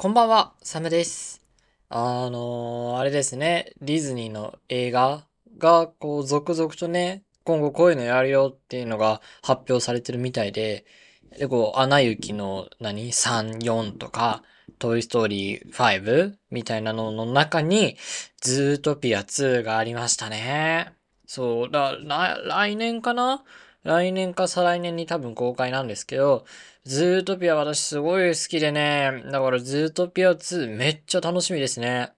こんばんは、サムです。あのー、あれですね、ディズニーの映画が、こう、続々とね、今後こういうのやるよっていうのが発表されてるみたいで、で、こう、アナ雪の何 ?3、4とか、トイストーリー5みたいなのの中に、ズートピア2がありましたね。そう、だ、来年かな？来年か再来年に多分公開なんですけど、ズートピア私すごい好きでね、だからズートピア2めっちゃ楽しみですね。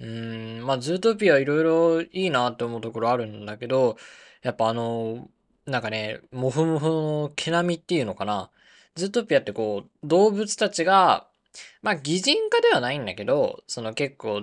うーん、まあズートピアいろいろいいなって思うところあるんだけど、やっぱあの、なんかね、モフモフの毛並みっていうのかな。ズートピアってこう、動物たちが、まあ擬人化ではないんだけど、その結構、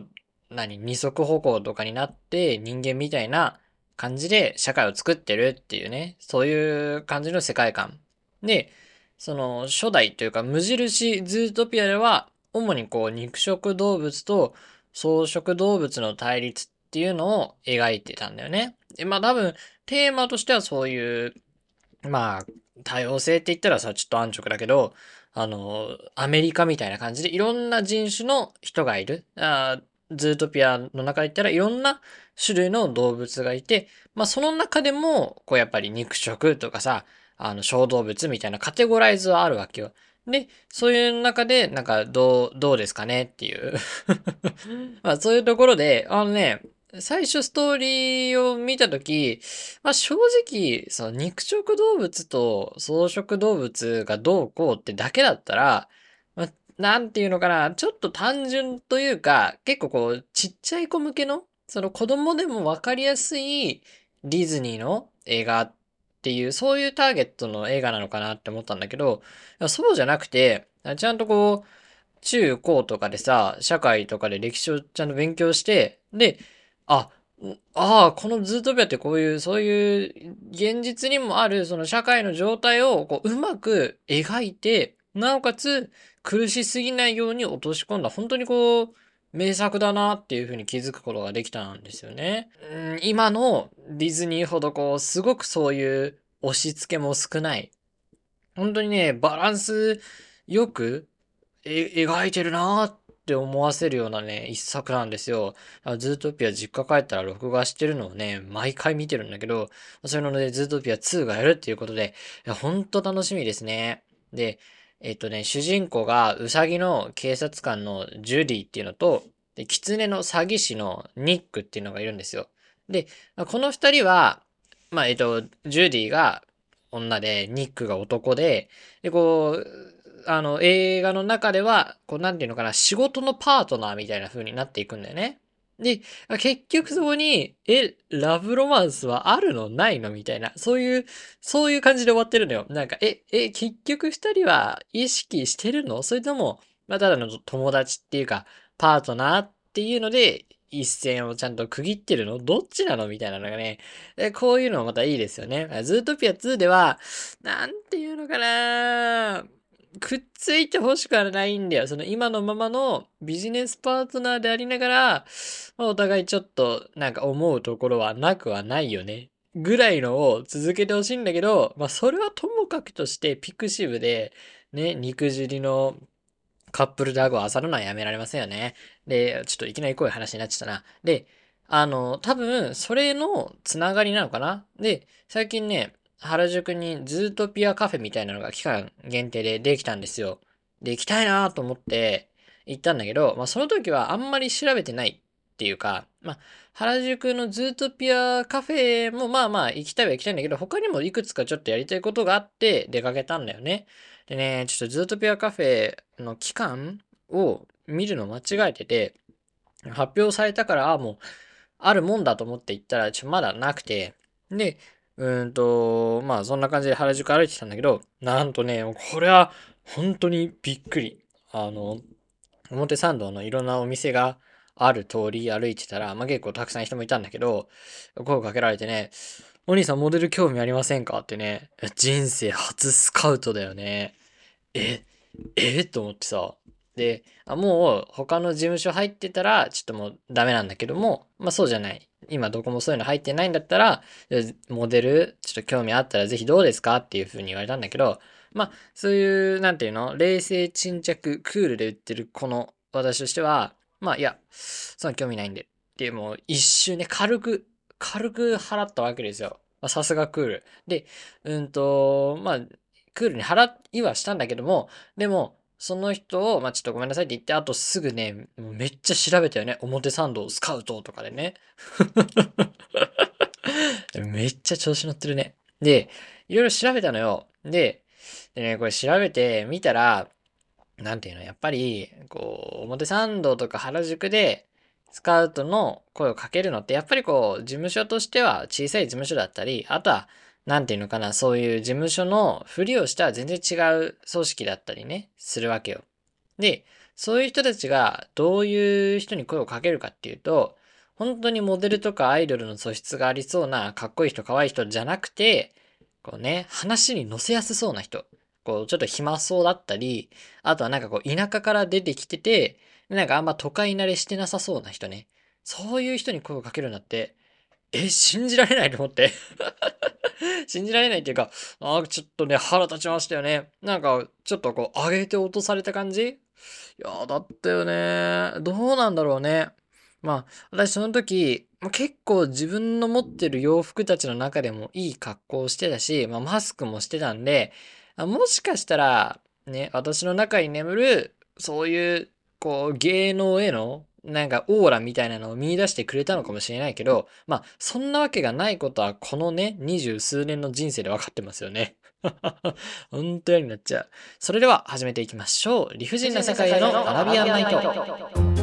何、二足歩行とかになって人間みたいな感じで社会を作ってるっていうね、そういう感じの世界観。で、その初代というか無印ズートピアでは、主にこう肉食動物と草食動物の対立っていうのを描いてたんだよね。で、まあ多分テーマとしてはそういう、まあ多様性って言ったらさ、ちょっと安直だけど、あの、アメリカみたいな感じでいろんな人種の人がいる。あズートピアの中で言ったらいろんな種類の動物がいて、まあその中でも、こうやっぱり肉食とかさ、あの小動物みたいなカテゴライズはあるわけよ。で、そういう中で、なんか、どう、どうですかねっていう まあそういうところで、あのね、最初ストーリーを見たとき、まあ正直、その肉食動物と草食動物がどうこうってだけだったら、まあ、なんていうのかな、ちょっと単純というか、結構こう、ちっちゃい子向けのその子供でもわかりやすいディズニーの映画っていう、そういうターゲットの映画なのかなって思ったんだけど、そうじゃなくて、ちゃんとこう、中高とかでさ、社会とかで歴史をちゃんと勉強して、で、あ、ああ、このズートピアってこういう、そういう現実にもあるその社会の状態をこううまく描いて、なおかつ苦しすぎないように落とし込んだ、本当にこう、名作だなっていうふうに気づくことができたんですよね。うん今のディズニーほどこう、すごくそういう押し付けも少ない。本当にね、バランスよく描いてるなって思わせるようなね、一作なんですよ。ズートピア実家帰ったら録画してるのをね、毎回見てるんだけど、それなので、ズートピア2がやるっていうことで、いや、ほんと楽しみですね。で、えっとね、主人公がウサギの警察官のジュディっていうのと、で、狐の詐欺師のニックっていうのがいるんですよ。で、この二人は、まあ、えっと、ジュディが女で、ニックが男で、で、こう、あの、映画の中では、こう、なんていうのかな、仕事のパートナーみたいな風になっていくんだよね。で、結局そこに、え、ラブロマンスはあるの？ないの？みたいな、そういう、そういう感じで終わってるのよ。なんか、え、え、結局二人は意識してるの？それとも、まあ、ただの友達っていうか、パートナーっていうので、一線をちゃんと区切ってるの？どっちなの？みたいなのがね、こういうのもまたいいですよね。ズートピア2では、なんていうのかな。くっついて欲しくはないんだよ。その今のままのビジネスパートナーでありながら、まあ、お互いちょっとなんか思うところはなくはないよね。ぐらいのを続けてほしいんだけど、まあそれはともかくとしてピクシブで、ね、肉汁のカップルダグを漁るのはやめられませんよね。で、ちょっといきなりこういう話になっちゃったな。で、あの、多分、それのつながりなのかなで、最近ね、原宿にズートピアカフェみたいなのが期間限定でできたんですよ。で、行きたいなと思って行ったんだけど、まあその時はあんまり調べてないっていうか、まあ原宿のズートピアカフェもまあまあ行きたいは行きたいんだけど、他にもいくつかちょっとやりたいことがあって出かけたんだよね。でね、ちょっとズートピアカフェの期間を見るの間違えてて、発表されたから、ああもう、あるもんだと思って行ったら、ちょ、まだなくて、で、うんと、まあそんな感じで原宿歩いてきたんだけど、なんとね、これは本当にびっくり。あの、表参道のいろんなお店がある通り歩いてたら、まあ結構たくさん人もいたんだけど、声をかけられてね、お兄さんモデル興味ありませんかってね、人生初スカウトだよね。え、え？と思ってさ。で、あもう他の事務所入ってたら、ちょっともうダメなんだけども、まあそうじゃない。今どこもそういうの入ってないんだったら、モデル、ちょっと興味あったらぜひどうですかっていう風に言われたんだけど、まあ、そういう、なんていうの冷静沈着、クールで売ってるこの私としては、まあいや、そんな興味ないんで。ってもう一瞬ね、軽く、軽く払ったわけですよ。さすがクール。で、うんと、まあ、クールに払いはしたんだけども、でも、その人を、まあ、ちょっとごめんなさいって言って、あとすぐね、めっちゃ調べたよね。表参道スカウトとかでね。めっちゃ調子乗ってるね。で、いろいろ調べたのよ。で、でね、これ調べてみたら、なんていうの、やっぱり、こう、表参道とか原宿で、スカウトの声をかけるのって、やっぱりこう、事務所としては小さい事務所だったり、あとは、なんていうのかな、そういう事務所のふりをした全然違う組織だったりね、するわけよ。で、そういう人たちがどういう人に声をかけるかっていうと、本当にモデルとかアイドルの素質がありそうなかっこいい人、可愛い人じゃなくて、こうね、話に乗せやすそうな人。こう、ちょっと暇そうだったり、あとはなんかこう、田舎から出てきてて、なんかあんま都会慣れしてなさそうな人ね。そういう人に声をかけるんだって、え、信じられないと思って 信じられないっていうか、あちょっとね、腹立ちましたよね。なんか、ちょっとこう、上げて落とされた感じ？いや、だったよね。どうなんだろうね。まあ、私その時、結構自分の持ってる洋服たちの中でもいい格好をしてたし、まあ、マスクもしてたんで、もしかしたら、ね、私の中に眠る、そういう、こう、芸能への、なんかオーラみたいなのを見出してくれたのかもしれないけど、まあ、そんなわけがないことは、このね、二十数年の人生で分かってますよね。本当になっちゃう。それでは始めていきましょう。理不尽な世界のアラビアンナイト。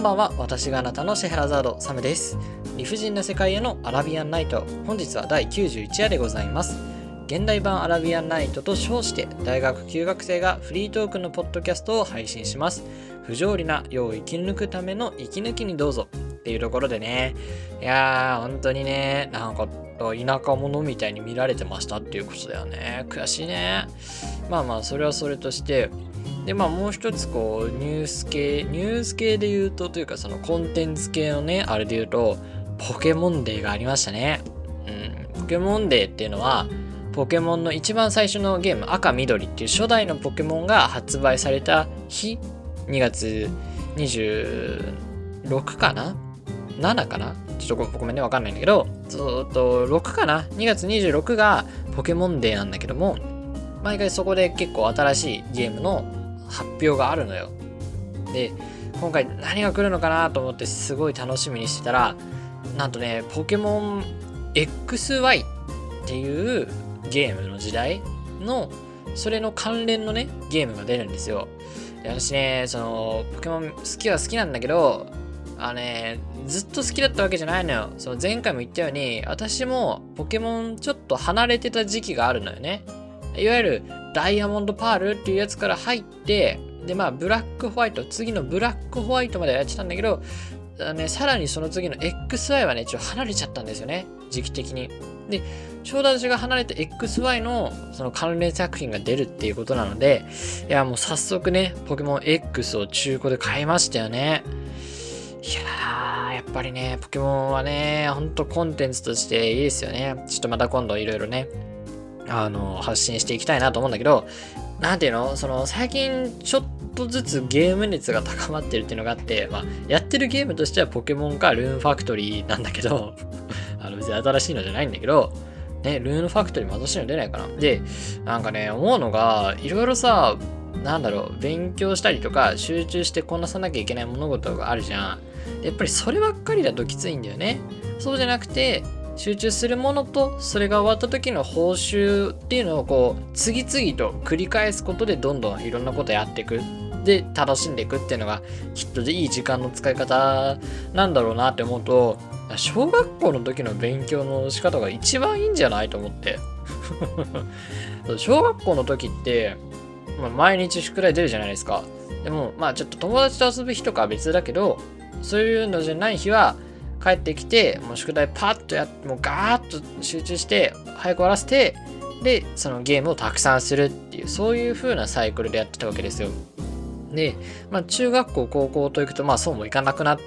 んばんは私があなたのシェヘラザードサムです理不尽な世界へのアラビアンナイト。本日は第91話でございます。現代版アラビアンナイトと称して大学休学生がフリートークのポッドキャストを配信します。不条理な世を生き抜くための息抜きにどうぞ。っていうところでね。いやー本当にね。なんか田舎者みたいに見られてましたっていうことだよね。悔しいね。まあまあそれはそれとして。でまあもう一つこうニュース系ニュース系で言うとというかそのコンテンツ系のねあれで言うとポケモンデーがありましたね。うん。ポケモンデーっていうのはポケモンの一番最初のゲーム赤緑っていう初代のポケモンが発売された日2月26かな？7かな？ちょっとごめんねわかんないんだけどずっと6かな？2月26がポケモンデーなんだけども毎回そこで結構新しいゲームの発表があるのよ。で、今回何が来るのかなと思ってすごい楽しみにしてたら、なんとね、ポケモン XY っていうゲームの時代の、それの関連のね、ゲームが出るんですよ。で私ね、その、ポケモン好きは好きなんだけど、あのね、ずっと好きだったわけじゃないのよ。その前回も言ったように、私もポケモンちょっと離れてた時期があるのよね。いわゆるダイヤモンドパールっていうやつから入って、で、まあ、ブラックホワイト、次のブラックホワイトまでやってたんだけど、ね、さらにその次の XY はね、ちょっと離れちゃったんですよね。時期的に。で、ちょうど私が離れて XY のその関連作品が出るっていうことなので、いや、もう早速ね、ポケモン X を中古で買いましたよね。いやー、やっぱりね、ポケモンはね、ほんとコンテンツとしていいですよね。ちょっとまた今度いろいろね、あの、発信していきたいなと思うんだけど、なんていうの？その、最近ちょっとずつゲーム熱が高まってるっていうのがあって、まあ、やってるゲームとしてはポケモンかルーンファクトリーなんだけど、あの、別に新しいのじゃないんだけど、ね、ルーンファクトリーも新しいの出ないかな。で、なんかね、思うのが、いろいろさ、なんだろう、勉強したりとか、集中してこなさなきゃいけない物事があるじゃん。やっぱりそればっかりだときついんだよね。そうじゃなくて、集中するものとそれが終わった時の報酬っていうのをこう次々と繰り返すことでどんどんいろんなことやっていくで楽しんでいくっていうのがきっとでいい時間の使い方なんだろうなって思うと小学校の時の勉強の仕方が一番いいんじゃないと思って 小学校の時って、まあ、毎日宿題出るじゃないですかでもまあちょっと友達と遊ぶ日とかは別だけどそういうのじゃない日は帰ってきて、もう宿題パッとやって、もうガーッと集中して、早く終わらせて、で、そのゲームをたくさんするっていう、そういう風なサイクルでやってたわけですよ。で、まあ、中学校、高校と行くと、まあ、そうもいかなくなっ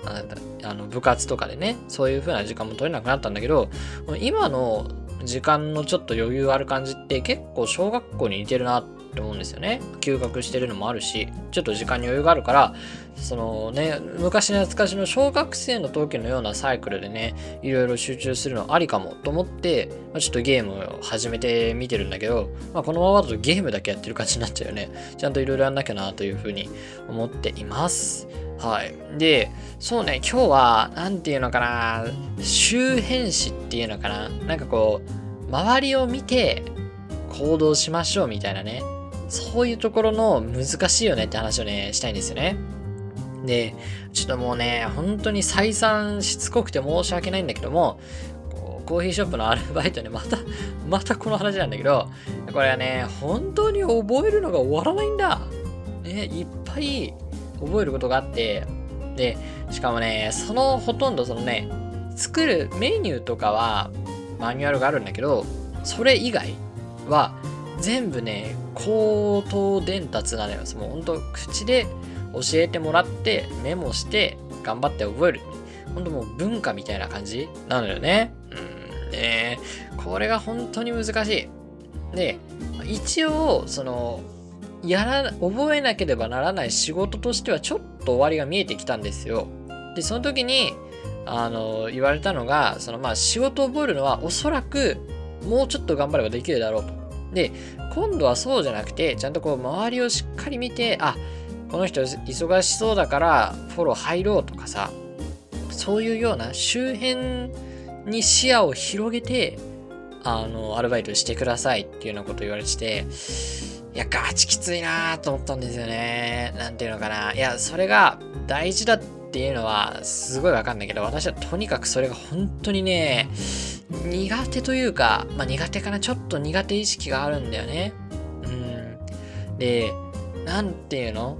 た、あの、部活とかでね、そういう風な時間も取れなくなったんだけど、今の時間のちょっと余裕ある感じって結構小学校に似てるなっって思うんですよね。休学してるのもあるし、ちょっと時間に余裕があるから、そのね、昔懐かしの小学生の時のようなサイクルでね、いろいろ集中するのありかもと思って、まあ、ちょっとゲームを始めてみてるんだけど、まあ、このままだとゲームだけやってる感じになっちゃうよね。ちゃんといろいろやんなきゃなというふうに思っています。はい。で、そうね、今日は、なんていうのかな、周辺詞っていうのかな。なんかこう、周りを見て行動しましょうみたいなね。そういうところの難しいよねって話をね、したいんですよね。で、ちょっともうね、本当に再三しつこくて申し訳ないんだけども、コーヒーショップのアルバイトね、また、またこの話なんだけど、これはね、本当に覚えるのが終わらないんだ。ね、いっぱい覚えることがあって、で、しかもね、そのほとんどそのね、作るメニューとかはマニュアルがあるんだけど、それ以外は全部ね、口頭伝達なのよ。もうほんと口で教えてもらってメモして頑張って覚える。ほんともう文化みたいな感じなのよね。うんねこれが本当に難しい。で、一応、その、やら、覚えなければならない仕事としてはちょっと終わりが見えてきたんですよ。で、その時に、あの、言われたのが、そのまあ仕事を覚えるのはおそらくもうちょっと頑張ればできるだろうと。で、今度はそうじゃなくて、ちゃんとこう周りをしっかり見て、あ、この人忙しそうだからフォロー入ろうとかさ、そういうような周辺に視野を広げて、あの、アルバイトしてくださいっていうようなこと言われてて、いや、ガチきついなと思ったんですよね。なんていうのかな。いや、それが大事だっていうのはすごいわかんないけど、私はとにかくそれが本当にね、苦手というか、まあ苦手かな、ちょっと苦手意識があるんだよね。うん。で、なんていうの？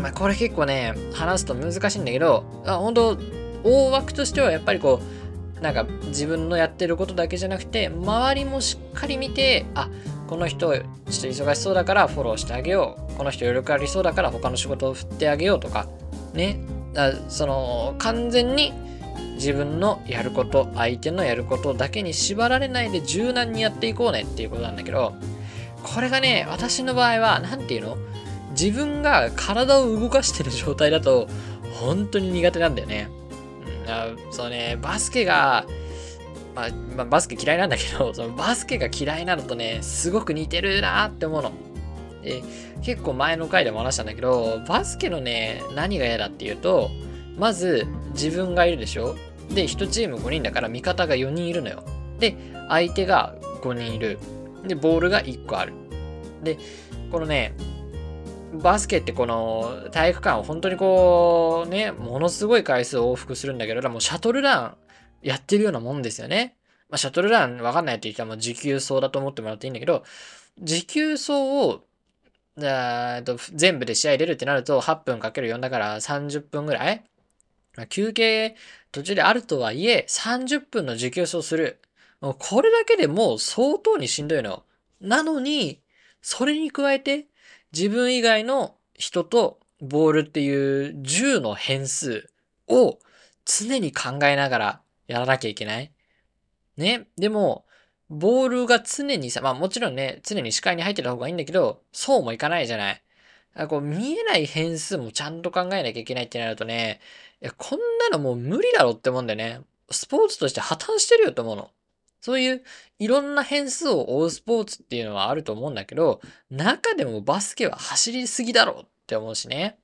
まあこれ結構ね、話すと難しいんだけど、あ本当大枠としてはやっぱりこう、なんか自分のやってることだけじゃなくて、周りもしっかり見て、あ、この人ちょっと忙しそうだからフォローしてあげよう。この人余力ありそうだから他の仕事を振ってあげようとか、ね。その、完全に自分のやること、相手のやることだけに縛られないで柔軟にやっていこうねっていうことなんだけど、これがね、私の場合は、なんていうの？自分が体を動かしてる状態だと、本当に苦手なんだよね。うん、そうね、バスケが、まあ、まあ、バスケ嫌いなんだけど、そのバスケが嫌いなのとね、すごく似てるなって思うの。で、結構前の回でも話したんだけど、バスケのね、何が嫌だっていうと、まず自分がいるでしょ？で、1チーム5人だから味方が4人いるのよ。で、相手が5人いる。で、ボールが1個ある。で、このね、バスケってこの体育館を本当にこうね、ものすごい回数往復するんだけど、もうシャトルランやってるようなもんですよね。まあ、シャトルランわかんないって言ったらもう持久走だと思ってもらっていいんだけど、持久走をと全部で試合出るってなると8分かける4だから30分ぐらい、あ、休憩途中であるとはいえ30分の持久走する。これだけでもう相当にしんどいの。なのに、それに加えて自分以外の人とボールっていう10の変数を常に考えながらやらなきゃいけない。ね。でも、ボールが常にさ、まあもちろんね、常に視界に入ってた方がいいんだけど、そうもいかないじゃない。あこう見えない変数もちゃんと考えなきゃいけないってなるとね、いやこんなのもう無理だろって思うんだよね。スポーツとして破綻してるよと思うの。そういういろんな変数を追うスポーツっていうのはあると思うんだけど、中でもバスケは走りすぎだろって思うしね。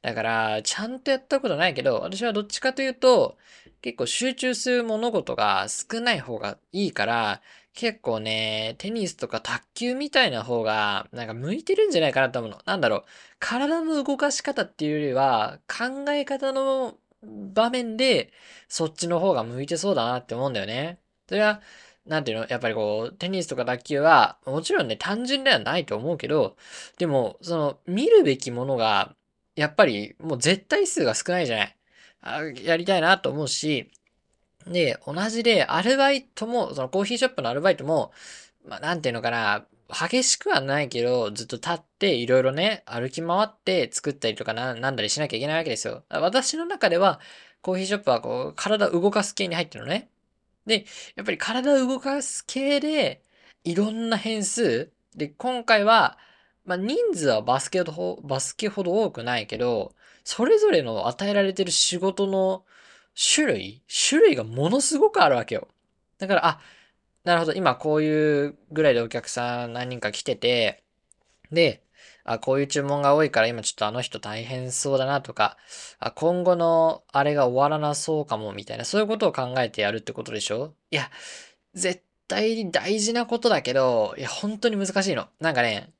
だから、ちゃんとやったことないけど、私はどっちかというと、結構集中する物事が少ない方がいいから、結構ね、テニスとか卓球みたいな方が、なんか向いてるんじゃないかなと思うの。なんだろう。体の動かし方っていうよりは、考え方の場面で、そっちの方が向いてそうだなって思うんだよね。それは、なんていうの？やっぱりこう、テニスとか卓球は、もちろんね、単純ではないと思うけど、でも、その、見るべきものが、やっぱり、もう絶対数が少ないじゃない。あやりたいなと思うし、で、同じで、アルバイトも、そのコーヒーショップのアルバイトも、まあ、なんていうのかな、激しくはないけど、ずっと立っていろいろね、歩き回って作ったりとかななんだりしなきゃいけないわけですよ。私の中では、コーヒーショップはこう、体動かす系に入ってるのね。で、やっぱり体動かす系で、いろんな変数。で、今回は、まあ、人数はバスケほど、バスケほど多くないけど、それぞれの与えられてる仕事の種類？種類がものすごくあるわけよ。だから、あ、なるほど、今こういうぐらいでお客さん何人か来てて、で、あ、こういう注文が多いから今ちょっとあの人大変そうだなとか、あ、今後のあれが終わらなそうかもみたいな、そういうことを考えてやるってことでしょ？いや、絶対に大事なことだけど、いや、本当に難しいの。なんかね、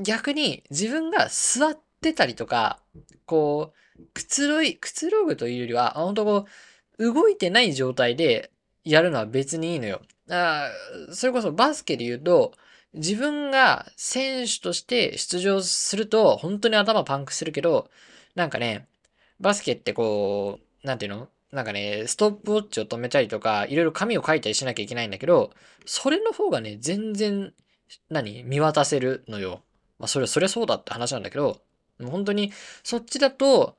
逆に自分が座ってたりとか、こう、くつろい、くつろぐというよりは、本当こう、動いてない状態でやるのは別にいいのよ。あそれこそバスケで言うと、自分が選手として出場すると、本当に頭パンクするけど、なんかね、バスケってこう、なんていうの？なんかね、ストップウォッチを止めたりとか、いろいろ紙を書いたりしなきゃいけないんだけど、それの方がね、全然、何？見渡せるのよ。まあ、それは、そりゃそうだって話なんだけど、本当に、そっちだと、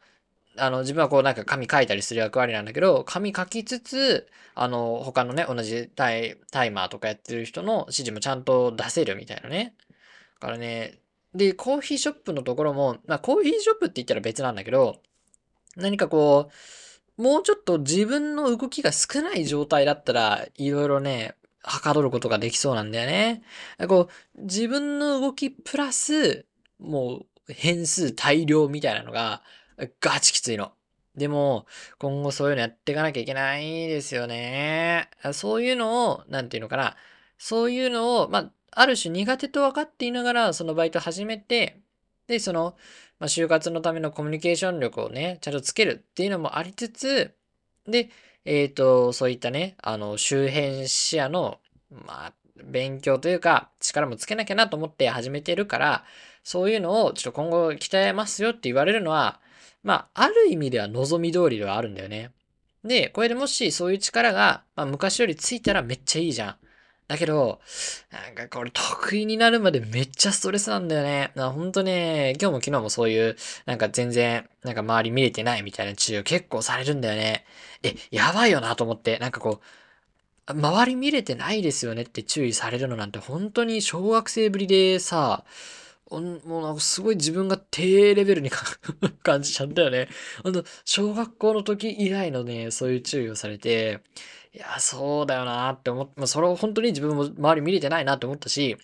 あの、自分はこうなんか紙書いたりする役割なんだけど、紙書きつつ、あの、他のね、同じタイタイマーとかやってる人の指示もちゃんと出せるみたいなね。だからね、で、コーヒーショップのところも、まあ、コーヒーショップって言ったら別なんだけど、何かこう、もうちょっと自分の動きが少ない状態だったら、いろいろね、はかどることができそうなんだよね。こう、自分の動きプラス、もう変数大量みたいなのが、ガチきついの。でも、今後そういうのやっていかなきゃいけないですよね。そういうのを、なんていうのかな。そういうのを、まあ、ある種苦手と分かっていながら、そのバイト始めて、で、その、まあ、就活のためのコミュニケーション力をね、ちゃんとつけるっていうのもありつつ、で、えっ、ー、と、そういったね、あの、周辺視野の、まあ、勉強というか、力もつけなきゃなと思って始めてるから、そういうのをちょっと今後鍛えますよって言われるのは、まあ、ある意味では望み通りではあるんだよね。で、これでもしそういう力が、まあ、昔よりついたらめっちゃいいじゃん。だけど、なんかこれ得意になるまでめっちゃストレスなんだよね。なほんとね、今日も昨日もそういう、なんか全然、なんか周り見れてないみたいな治療結構されるんだよね。え、やばいよなと思って、なんかこう、周り見れてないですよねって注意されるのなんて本当に小学生ぶりでさ、もうなんかすごい自分が低レベルに 感じちゃったよね。ほんと、小学校の時以来のね、そういう注意をされて、いや、そうだよなって思って、まあ、それを本当に自分も周り見れてないなって思ったし、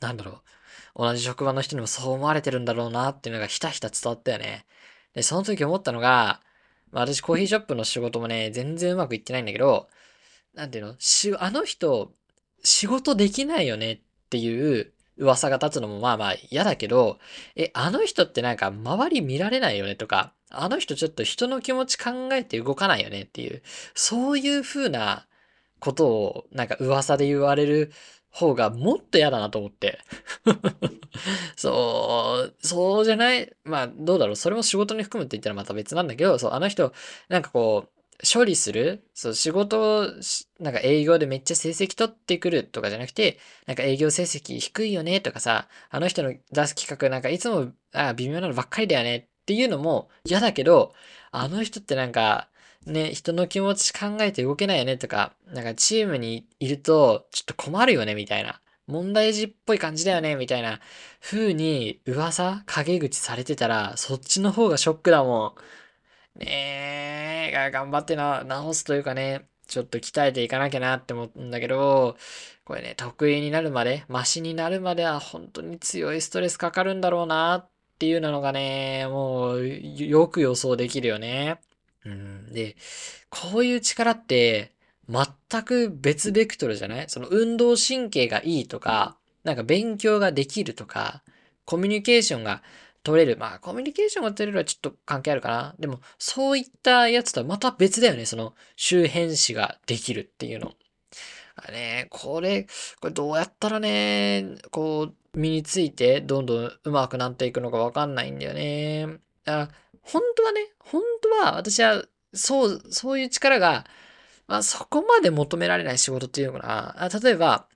なんだろう。同じ職場の人にもそう思われてるんだろうなっていうのがひたひた伝わったよね。で、その時思ったのが、まあ、私コーヒーショップの仕事もね、全然うまくいってないんだけど、なんていうの、あの人、仕事できないよねっていう噂が立つのもまあまあ嫌だけど、え、あの人ってなんか周り見られないよね？とか、あの人ちょっと人の気持ち考えて動かないよねっていう、そういう風なことをなんか噂で言われる方がもっと嫌だなと思って。そう、そうじゃない？まあどうだろう？それも仕事に含むって言ったらまた別なんだけど、そう、あの人、なんかこう、処理する？そう、仕事を、なんか営業でめっちゃ成績取ってくるとかじゃなくて、なんか営業成績低いよねとかさ、あの人の出す企画なんかいつも、あ微妙なのばっかりだよねっていうのも嫌だけど、あの人ってなんか、ね、人の気持ち考えて動けないよねとか、なんかチームにいるとちょっと困るよねみたいな。問題児っぽい感じだよねみたいな風に噂陰口されてたら、そっちの方がショックだもん。ねえ、頑張ってな、直すというかね、ちょっと鍛えていかなきゃなって思うんだけど、これね、得意になるまで、マシになるまでは本当に強いストレスかかるんだろうなっていうのがね、もうよく予想できるよね。うん。で、こういう力って全く別ベクトルじゃない？その運動神経がいいとか、なんか勉強ができるとか、コミュニケーションが取れる。まあ、コミュニケーションが取れるはちょっと関係あるかな。でも、そういったやつとはまた別だよね。その、周辺詞ができるっていうの。あね、これ、これどうやったらね、こう、身について、どんどん上手くなっていくのかわかんないんだよね。あ、本当はね、本当は私は、そう、そういう力が、まあ、そこまで求められない仕事っていうのかな。あ例えば、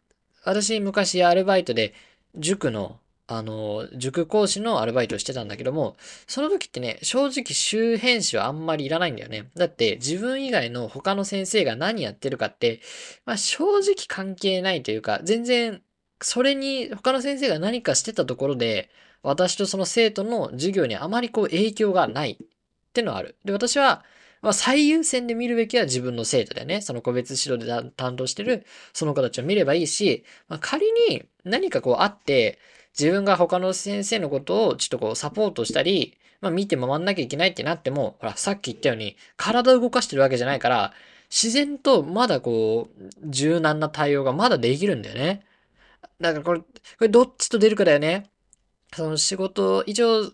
私昔アルバイトで塾の、あの、塾講師のアルバイトをしてたんだけども、その時ってね、正直周辺誌はあんまりいらないんだよね。だって自分以外の他の先生が何やってるかって、まあ正直関係ないというか、全然それに他の先生が何かしてたところで、私とその生徒の授業にあまりこう影響がないってのはある。で、私は、まあ、最優先で見るべきは自分の生徒だよね。その個別指導で担当してるその子たちを見ればいいし、まあ、仮に何かこうあって、自分が他の先生のことをちょっとこうサポートしたり、まあ見て回んなきゃいけないってなっても、ほら、さっき言ったように体を動かしてるわけじゃないから、自然とまだこう、柔軟な対応がまだできるんだよね。だからこれ、これどっちと出るかだよね。その仕事、以上、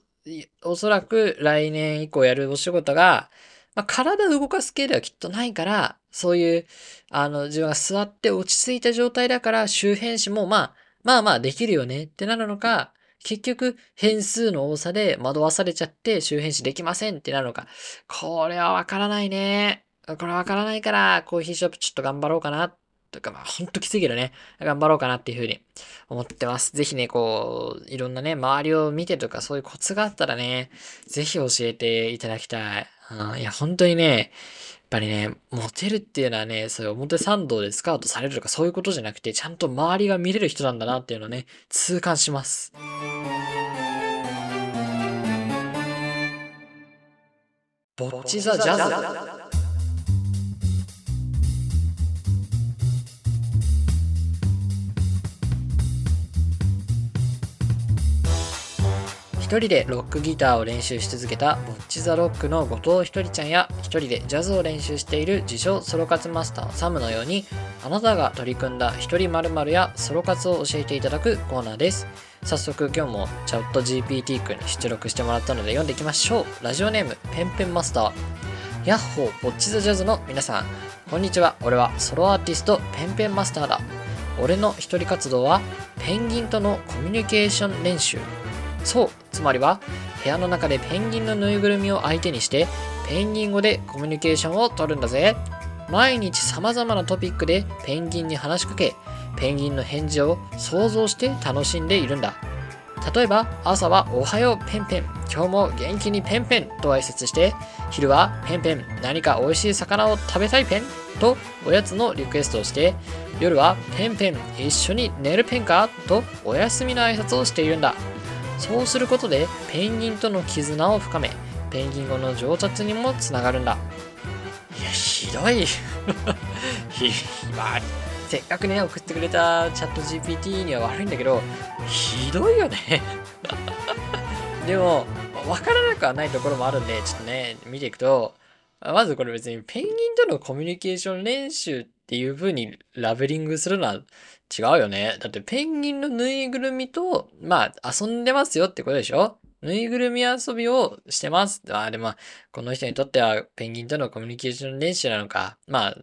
おそらく来年以降やるお仕事が、まあ、体を動かす系ではきっとないから、そういう、あの、自分が座って落ち着いた状態だから、周辺詞もまあ、まあまあできるよねってなるのか、結局変数の多さで惑わされちゃって周辺詞できませんってなるのか。これはわからないね。これわからないから、コーヒーショップちょっと頑張ろうかなとか、まあ、ほんときついけどね、頑張ろうかなっていうふうに思ってます。ぜひね、こう、いろんなね、周りを見てとか、そういうコツがあったらね、ぜひ教えていただきたい。うん、いや、本当にね、ぱりね、モテるっていうのはね、そういう表参道でスカウトされるとかそういうことじゃなくて、ちゃんと周りが見れる人なんだなっていうのをね、痛感します。ぼっちザジャズ。人でロックギターを練習し続けたボッチザロックの後藤ひとりちゃんや一人でジャズを練習している自称ソロ活マスターサムのようにあなたが取り組んだ一人〇〇やソロ活を教えていただくコーナーです。早速今日もチャット GPT 君に出力してもらったので読んでいきましょう。ラジオネームペンペンマスターヤッホーボッチザジャズの皆さんこんにちは俺はソロアーティストペンペンマスターだ。俺の一人活動はペンギンとのコミュニケーション練習。そうつまりは部屋の中でペンギンのぬいぐるみを相手にしてペンギン語でコミュニケーションをとるんだぜ。毎日様々なトピックでペンギンに話しかけペンギンの返事を想像して楽しんでいるんだ。例えば朝はおはようペンペン。今日も元気にペンペンと挨拶して昼はペンペン何か美味しい魚を食べたいペンとおやつのリクエストをして夜はペンペン一緒に寝るペンかとお休みの挨拶をしているんだ。そうすることでペンギンとの絆を深めペンギン語の上達にもつながるんだ。いやひどい。ひまあせっかくね送ってくれたチャット GPT には悪いんだけどひどいよね。でも分からなくはないところもあるんでちょっとね見ていくとまずこれ別にペンギンとのコミュニケーション練習っていう風にラベリングするのは違うよね。だってペンギンのぬいぐるみと、まあ遊んでますよってことでしょ？ぬいぐるみ遊びをしてます。あでも、この人にとってはペンギンとのコミュニケーション練習なのか。まあ、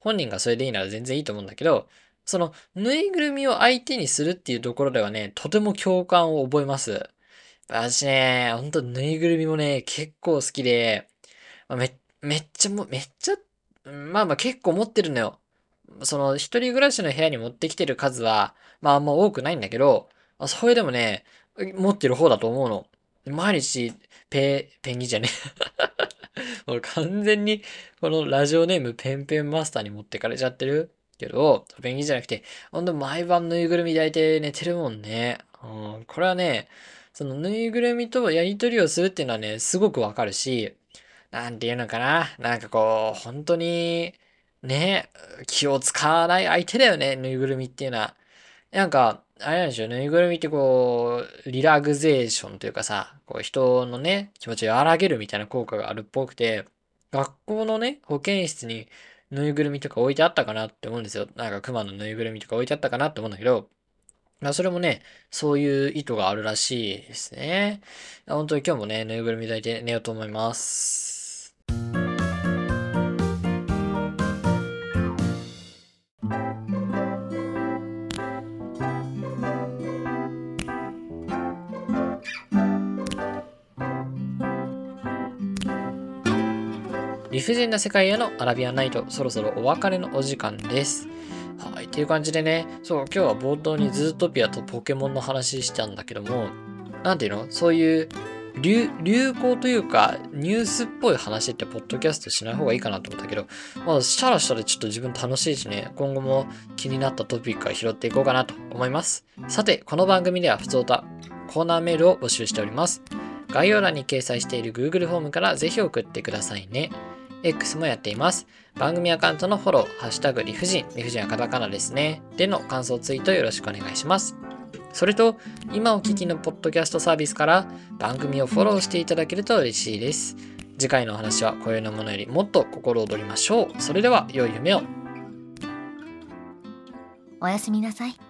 本人がそれでいいなら全然いいと思うんだけど、そのぬいぐるみを相手にするっていうところではね、とても共感を覚えます。私ね、ほんとぬいぐるみもね、結構好きで、め、めっちゃも、めっちゃ、まあまあ結構持ってるのよ。その一人暮らしの部屋に持ってきてる数は、まああんま多くないんだけど、それでもね、持ってる方だと思うの。毎日、ペ、ペンギンじゃね もう完全に、このラジオネームペンペンマスターに持ってかれちゃってるけど、ペンギンじゃなくて、ほんと毎晩ぬいぐるみ抱いて寝てるもんね。うん、これはね、そのぬいぐるみとやりとりをするっていうのはね、すごくわかるし、なんていうのかな。なんかこう、本当に、ね、気を使わない相手だよね、ぬいぐるみっていうのは。なんか、あれなんでしょう、ぬいぐるみってこう、リラグゼーションというかさ、こう人のね、気持ちを和らげるみたいな効果があるっぽくて、学校のね、保健室にぬいぐるみとか置いてあったかなって思うんですよ。なんか熊のぬいぐるみとか置いてあったかなって思うんだけど、まあそれもね、そういう意図があるらしいですね。本当に今日もね、ぬいぐるみ抱いて寝ようと思います。理不尽な世界へのアラビアナイト、そろそろお別れのお時間です。はい。っていう感じでね、そう、今日は冒頭にズートピアとポケモンの話したんだけども、なんていうの？そういう流流行というか、ニュースっぽい話ってポッドキャストしない方がいいかなと思ったけど、まあ、したらしたらちょっと自分楽しいしね、今後も気になったトピックは拾っていこうかなと思います。さて、この番組では普通歌、コーナーメールを募集しております。概要欄に掲載している Google フォームからぜひ送ってくださいね。X もやっています。番組アカウントのフォロー、ハッシュタグ理不尽、理不尽はカタカナですね。での感想ツイートよろしくお願いします。それと、今お聞きのポッドキャストサービスから番組をフォローしていただけると嬉しいです。次回のお話は今宵のものよりもっと心躍りましょう。それでは、良い夢を。おやすみなさい。